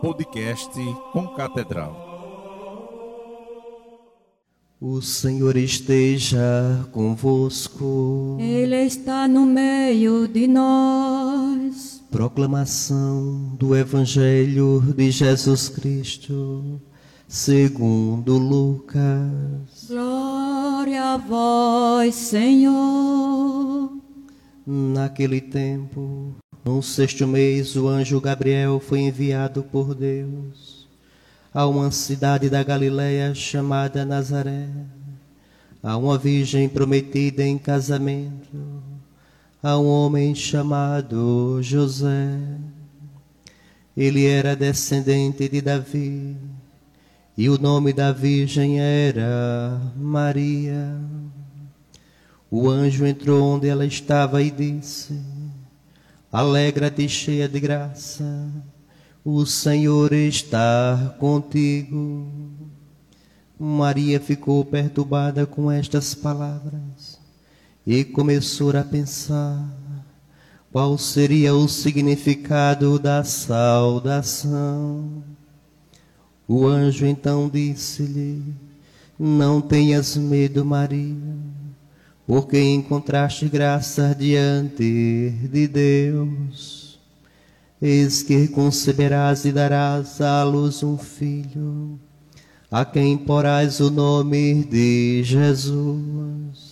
Podcast com Catedral. O Senhor esteja convosco. Ele está no meio de nós. Proclamação do Evangelho de Jesus Cristo, segundo Lucas. Glória a vós, Senhor. Naquele tempo, no sexto mês, o anjo Gabriel foi enviado por Deus a uma cidade da Galiléia chamada Nazaré, a uma virgem prometida em casamento, a um homem chamado José. Ele era descendente de Davi, e o nome da virgem era Maria. O anjo entrou onde ela estava e disse: Alegra-te, cheia de graça, o Senhor está contigo. Maria ficou perturbada com estas palavras e começou a pensar qual seria o significado da saudação. O anjo então disse-lhe: Não tenhas medo, Maria porque encontraste graça diante de Deus. Eis que conceberás e darás à luz um filho, a quem porás o nome de Jesus.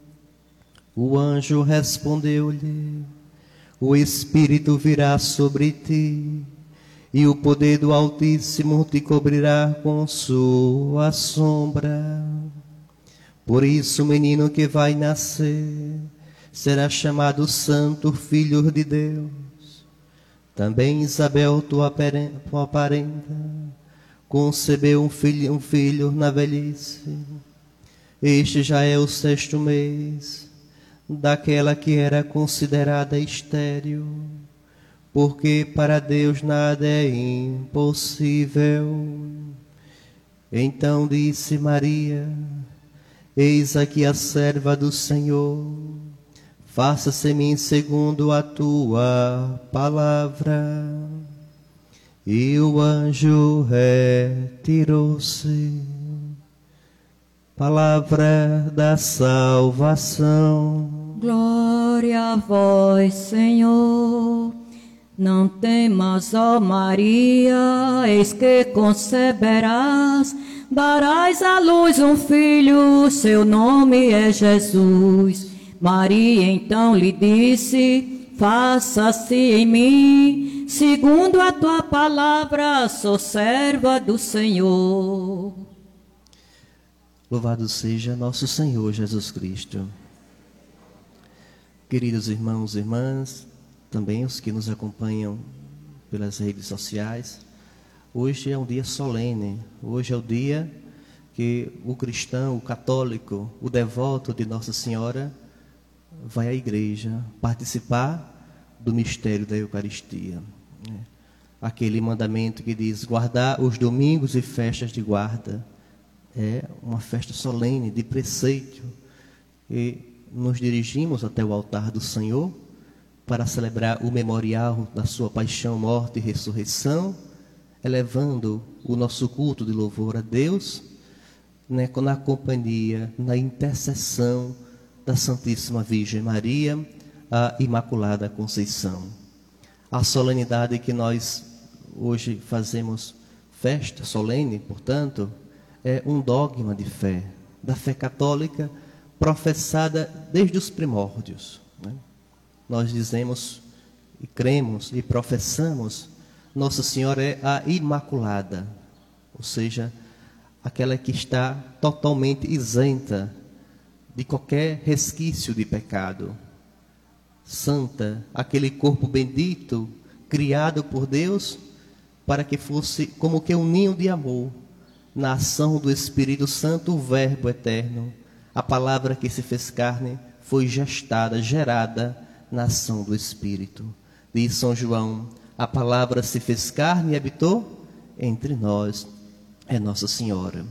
O anjo respondeu-lhe: O Espírito virá sobre ti, e o poder do Altíssimo te cobrirá com sua sombra. Por isso o menino que vai nascer será chamado Santo Filho de Deus. Também Isabel, tua parenta, concebeu um filho, um filho na velhice. Este já é o sexto mês daquela que era considerada estéril, porque para Deus nada é impossível. Então disse Maria, Eis aqui a serva do Senhor, faça-se-me segundo a tua palavra. E o anjo retirou-se. Palavra da salvação. Glória a vós, Senhor. Não temas, ó Maria, eis que conceberás darás à luz um filho, seu nome é Jesus. Maria então lhe disse: Faça-se em mim, segundo a tua palavra, sou serva do Senhor. Louvado seja nosso Senhor Jesus Cristo. Queridos irmãos e irmãs, também os que nos acompanham pelas redes sociais, Hoje é um dia solene. Hoje é o dia que o cristão, o católico, o devoto de Nossa Senhora vai à igreja participar do mistério da Eucaristia. Né? Aquele mandamento que diz guardar os domingos e festas de guarda. É uma festa solene, de preceito. E nos dirigimos até o altar do Senhor para celebrar o memorial da sua paixão, morte e ressurreição elevando o nosso culto de louvor a Deus, né, na companhia, na intercessão da Santíssima Virgem Maria, a Imaculada Conceição. A solenidade que nós hoje fazemos festa solene, portanto, é um dogma de fé, da fé católica professada desde os primórdios. Né? Nós dizemos e cremos e professamos Nossa Senhora é a Imaculada, ou seja, aquela que está totalmente isenta de qualquer resquício de pecado. Santa, aquele corpo bendito criado por Deus para que fosse como que um ninho de amor na ação do Espírito Santo, o Verbo eterno, a palavra que se fez carne, foi gestada, gerada na ação do Espírito. Diz São João: a palavra se fez carne e habitou entre nós, é Nossa Senhora.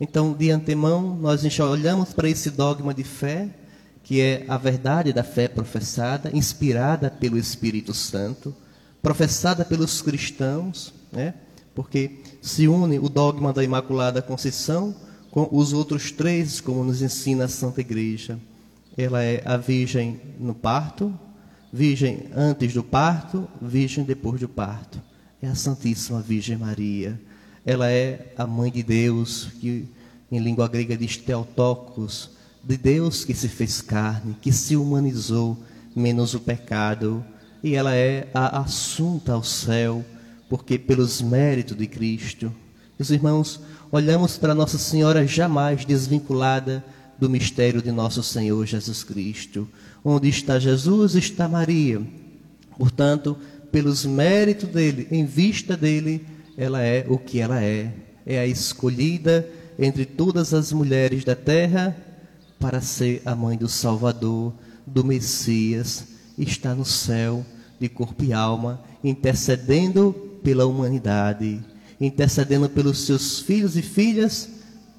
Então, de antemão, nós olhamos para esse dogma de fé, que é a verdade da fé professada, inspirada pelo Espírito Santo, professada pelos cristãos, né? porque se une o dogma da Imaculada Conceição os outros três, como nos ensina a Santa Igreja. Ela é a Virgem no parto, Virgem antes do parto, Virgem depois do parto. É a Santíssima Virgem Maria. Ela é a Mãe de Deus, que em língua grega diz Theotokos, de Deus que se fez carne, que se humanizou, menos o pecado. E ela é a assunta ao céu, porque pelos méritos de Cristo. Meus irmãos, olhamos para Nossa Senhora jamais desvinculada do mistério de nosso Senhor Jesus Cristo. Onde está Jesus, está Maria. Portanto, pelos méritos dele, em vista dele, ela é o que ela é. É a escolhida entre todas as mulheres da terra para ser a mãe do Salvador, do Messias, está no céu de corpo e alma, intercedendo pela humanidade, intercedendo pelos seus filhos e filhas,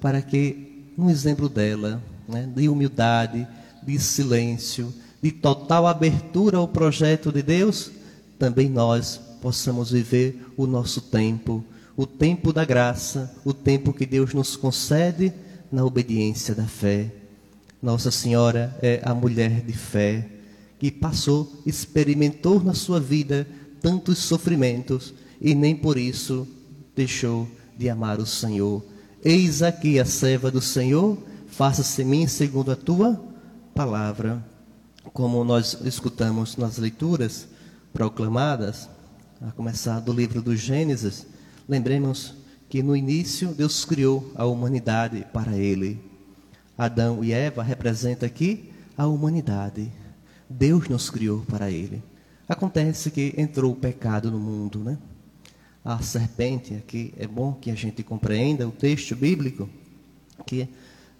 para que, um exemplo dela, né, de humildade, de silêncio, de total abertura ao projeto de Deus, também nós possamos viver o nosso tempo, o tempo da graça, o tempo que Deus nos concede na obediência da fé. Nossa Senhora é a mulher de fé que passou, experimentou na sua vida tantos sofrimentos e nem por isso deixou de amar o Senhor. Eis aqui a serva do Senhor, faça-se mim segundo a tua palavra. Como nós escutamos nas leituras proclamadas, a começar do livro do Gênesis, lembremos que no início Deus criou a humanidade para ele. Adão e Eva representam aqui a humanidade. Deus nos criou para ele. Acontece que entrou o pecado no mundo, né? A serpente, aqui é bom que a gente compreenda o texto bíblico, que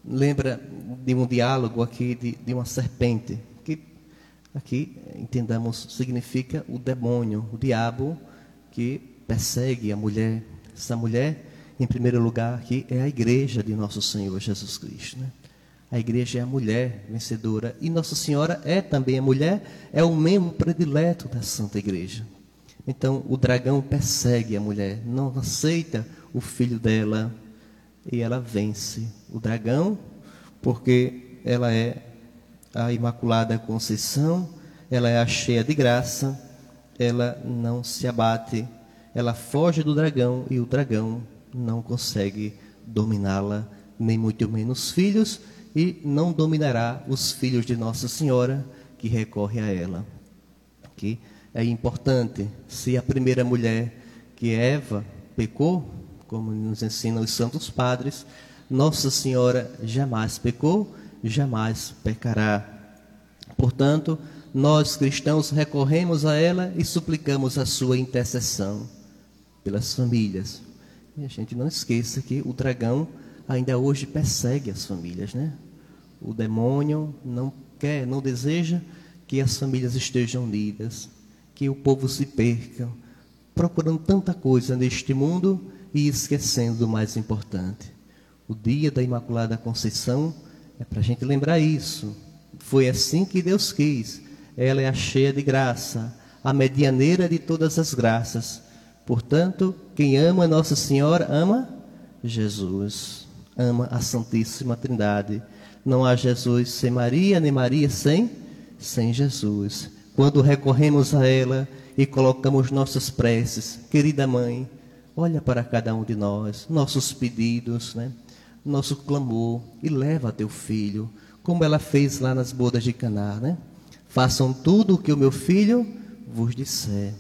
lembra de um diálogo aqui de, de uma serpente, que aqui, entendamos, significa o demônio, o diabo que persegue a mulher. Essa mulher, em primeiro lugar, aqui é a igreja de nosso Senhor Jesus Cristo. Né? A igreja é a mulher vencedora e Nossa Senhora é também a mulher, é o membro predileto da Santa Igreja. Então o dragão persegue a mulher, não aceita o filho dela e ela vence o dragão, porque ela é a Imaculada Conceição, ela é a cheia de graça, ela não se abate, ela foge do dragão e o dragão não consegue dominá-la, nem muito menos filhos, e não dominará os filhos de Nossa Senhora que recorre a ela. Okay? É importante. Se a primeira mulher, que é Eva, pecou, como nos ensinam os santos padres, Nossa Senhora jamais pecou, jamais pecará. Portanto, nós cristãos recorremos a ela e suplicamos a sua intercessão pelas famílias. E a gente não esqueça que o dragão ainda hoje persegue as famílias, né? O demônio não quer, não deseja que as famílias estejam unidas que o povo se perca, procurando tanta coisa neste mundo e esquecendo o mais importante. O dia da Imaculada Conceição é para a gente lembrar isso. Foi assim que Deus quis. Ela é a cheia de graça, a medianeira de todas as graças. Portanto, quem ama Nossa Senhora ama Jesus, ama a Santíssima Trindade. Não há Jesus sem Maria, nem Maria sem, sem Jesus quando recorremos a ela e colocamos nossas preces, querida mãe, olha para cada um de nós, nossos pedidos, né? nosso clamor e leva teu filho, como ela fez lá nas bodas de Caná, né? Façam tudo o que o meu filho vos disser.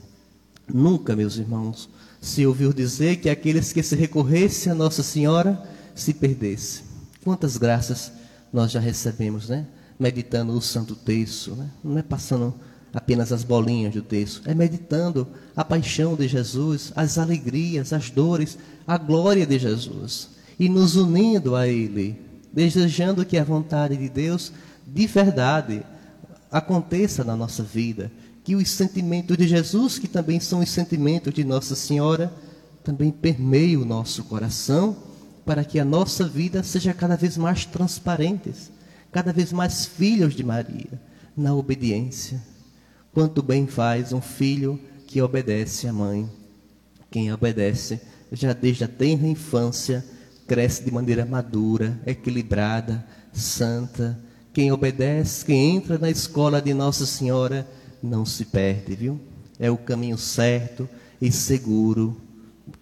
Nunca, meus irmãos, se ouviu dizer que aqueles que se recorressem a Nossa Senhora se perdessem. Quantas graças nós já recebemos, né? Meditando o Santo Terço, né? Não é passando apenas as bolinhas do texto, é meditando a paixão de Jesus, as alegrias, as dores, a glória de Jesus. E nos unindo a Ele, desejando que a vontade de Deus de verdade aconteça na nossa vida, que os sentimentos de Jesus, que também são os sentimentos de Nossa Senhora, também permeiem o nosso coração, para que a nossa vida seja cada vez mais transparente, cada vez mais filhos de Maria, na obediência. Quanto bem faz um filho que obedece à mãe. Quem obedece, já desde a tenra infância, cresce de maneira madura, equilibrada, santa. Quem obedece, quem entra na escola de Nossa Senhora, não se perde, viu? É o caminho certo e seguro.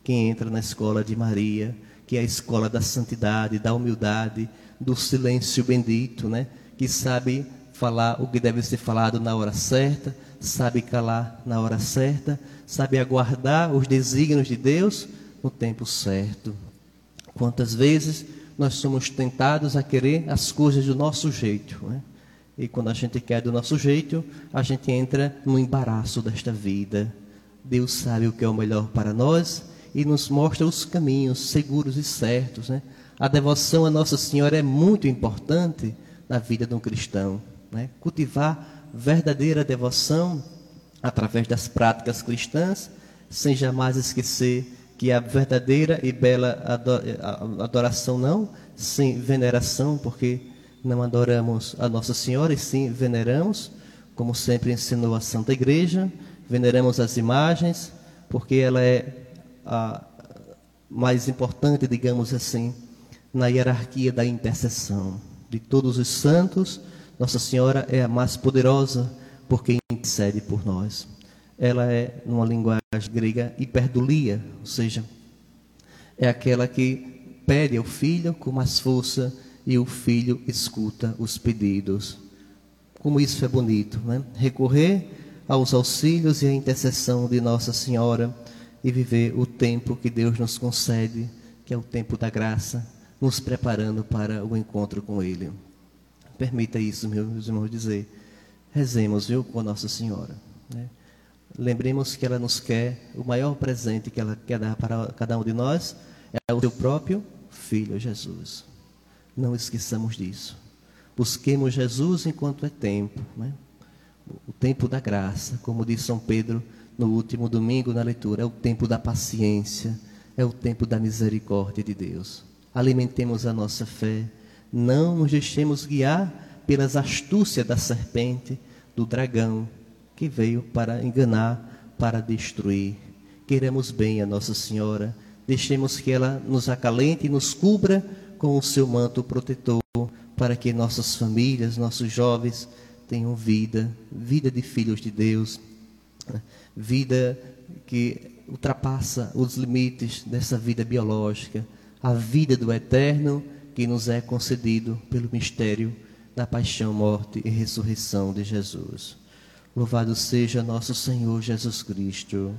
Quem entra na escola de Maria, que é a escola da santidade, da humildade, do silêncio bendito, né? Que sabe falar o que deve ser falado na hora certa, sabe calar na hora certa, sabe aguardar os desígnios de Deus no tempo certo. Quantas vezes nós somos tentados a querer as coisas do nosso jeito, né? E quando a gente quer do nosso jeito, a gente entra no embaraço desta vida. Deus sabe o que é o melhor para nós e nos mostra os caminhos seguros e certos. Né? A devoção a Nossa Senhora é muito importante na vida de um cristão. Né? Cultivar verdadeira devoção através das práticas cristãs, sem jamais esquecer que a verdadeira e bela adoração não sem veneração, porque não adoramos a Nossa Senhora e sim veneramos, como sempre ensinou a Santa Igreja, veneramos as imagens, porque ela é a mais importante, digamos assim, na hierarquia da intercessão. De todos os santos, Nossa Senhora é a mais poderosa, porque intercede por nós ela é, numa linguagem grega, hiperdulia, ou seja, é aquela que pede ao filho com mais força e o filho escuta os pedidos. Como isso é bonito, né? Recorrer aos auxílios e à intercessão de Nossa Senhora e viver o tempo que Deus nos concede, que é o tempo da graça, nos preparando para o encontro com Ele. Permita isso, meus irmãos, dizer. Rezemos, viu, com Nossa Senhora. Né? Lembremos que ela nos quer, o maior presente que ela quer dar para cada um de nós é o seu próprio Filho Jesus. Não esqueçamos disso. Busquemos Jesus enquanto é tempo, né? o tempo da graça, como diz São Pedro no último domingo na leitura, é o tempo da paciência, é o tempo da misericórdia de Deus. Alimentemos a nossa fé, não nos deixemos guiar pelas astúcias da serpente, do dragão, que veio para enganar, para destruir. Queremos bem a Nossa Senhora, deixemos que ela nos acalente e nos cubra com o seu manto protetor, para que nossas famílias, nossos jovens tenham vida, vida de filhos de Deus, vida que ultrapassa os limites dessa vida biológica, a vida do eterno que nos é concedido pelo mistério da paixão, morte e ressurreição de Jesus. Louvado seja nosso Senhor Jesus Cristo.